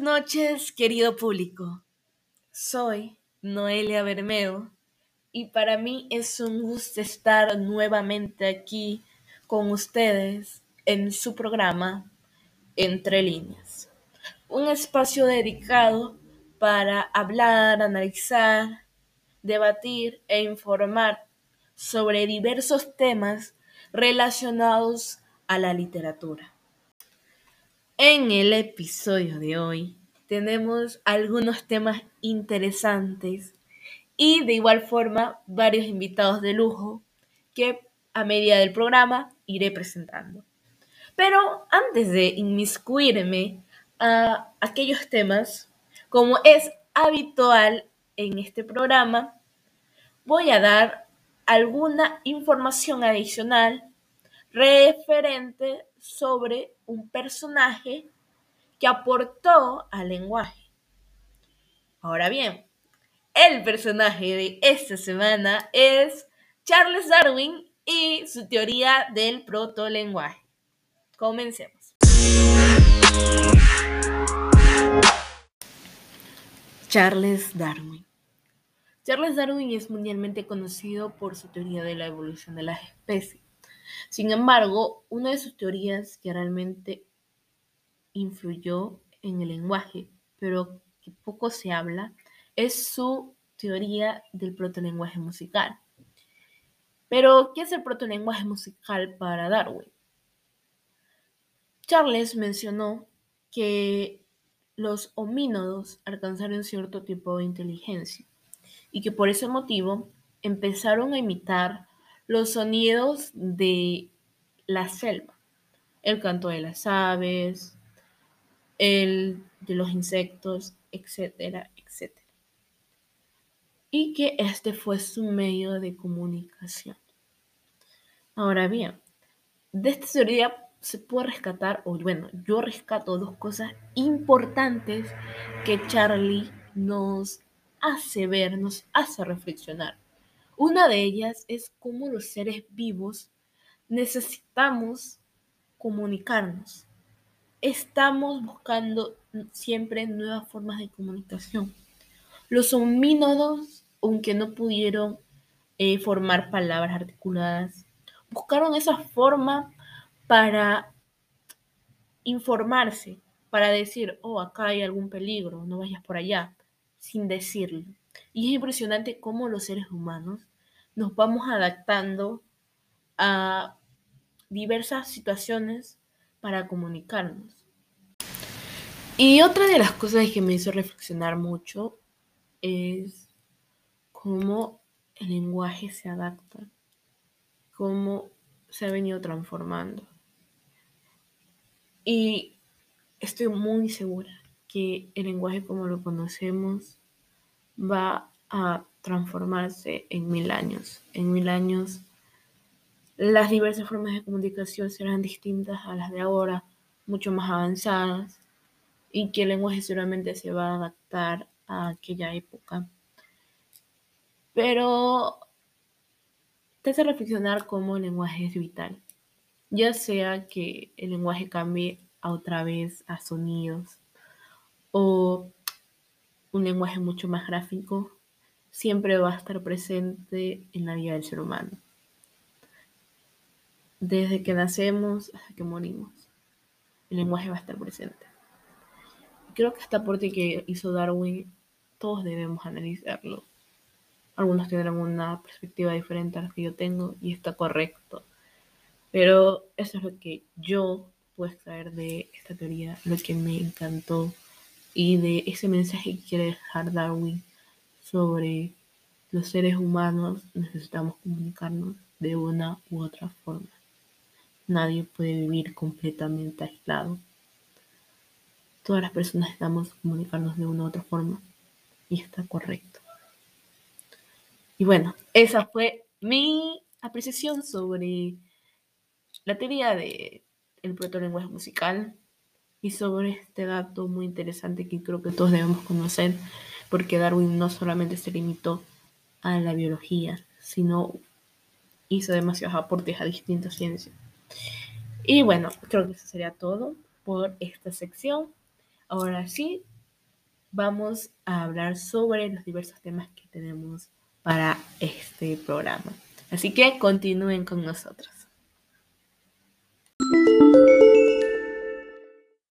noches, querido público. Soy Noelia Bermeo y para mí es un gusto estar nuevamente aquí con ustedes en su programa Entre líneas. Un espacio dedicado para hablar, analizar, debatir e informar sobre diversos temas relacionados a la literatura. En el episodio de hoy tenemos algunos temas interesantes y de igual forma varios invitados de lujo que a medida del programa iré presentando. Pero antes de inmiscuirme a aquellos temas, como es habitual en este programa, voy a dar alguna información adicional referente sobre un personaje que aportó al lenguaje. Ahora bien, el personaje de esta semana es Charles Darwin y su teoría del protolenguaje. Comencemos. Charles Darwin. Charles Darwin es mundialmente conocido por su teoría de la evolución de las especies. Sin embargo, una de sus teorías que realmente influyó en el lenguaje, pero que poco se habla, es su teoría del protolenguaje musical. Pero, ¿qué es el protolenguaje musical para Darwin? Charles mencionó que los homínodos alcanzaron cierto tipo de inteligencia y que por ese motivo empezaron a imitar los sonidos de la selva, el canto de las aves, el de los insectos, etcétera, etcétera. Y que este fue su medio de comunicación. Ahora bien, de esta teoría se puede rescatar, o bueno, yo rescato dos cosas importantes que Charlie nos hace ver, nos hace reflexionar. Una de ellas es cómo los seres vivos necesitamos comunicarnos. Estamos buscando siempre nuevas formas de comunicación. Los homínodos, aunque no pudieron eh, formar palabras articuladas, buscaron esa forma para informarse, para decir, oh, acá hay algún peligro, no vayas por allá, sin decirlo. Y es impresionante cómo los seres humanos nos vamos adaptando a diversas situaciones para comunicarnos. Y otra de las cosas que me hizo reflexionar mucho es cómo el lenguaje se adapta, cómo se ha venido transformando. Y estoy muy segura que el lenguaje como lo conocemos va a transformarse en mil años. En mil años las diversas formas de comunicación serán distintas a las de ahora, mucho más avanzadas, y que el lenguaje seguramente se va a adaptar a aquella época. Pero te hace reflexionar cómo el lenguaje es vital, ya sea que el lenguaje cambie otra vez a sonidos o un lenguaje mucho más gráfico, siempre va a estar presente en la vida del ser humano. Desde que nacemos hasta que morimos, el lenguaje va a estar presente. Creo que este aporte que hizo Darwin, todos debemos analizarlo. Algunos tendrán una perspectiva diferente a la que yo tengo y está correcto. Pero eso es lo que yo puedo extraer de esta teoría, lo que me encantó y de ese mensaje que quiere dejar Darwin sobre los seres humanos necesitamos comunicarnos de una u otra forma. Nadie puede vivir completamente aislado. Todas las personas necesitamos comunicarnos de una u otra forma y está correcto. Y bueno, esa fue mi apreciación sobre la teoría del el protolenguaje musical y sobre este dato muy interesante que creo que todos debemos conocer, porque Darwin no solamente se limitó a la biología, sino hizo demasiados aportes a distintas ciencias. Y bueno, creo que eso sería todo por esta sección. Ahora sí, vamos a hablar sobre los diversos temas que tenemos para este programa. Así que continúen con nosotros.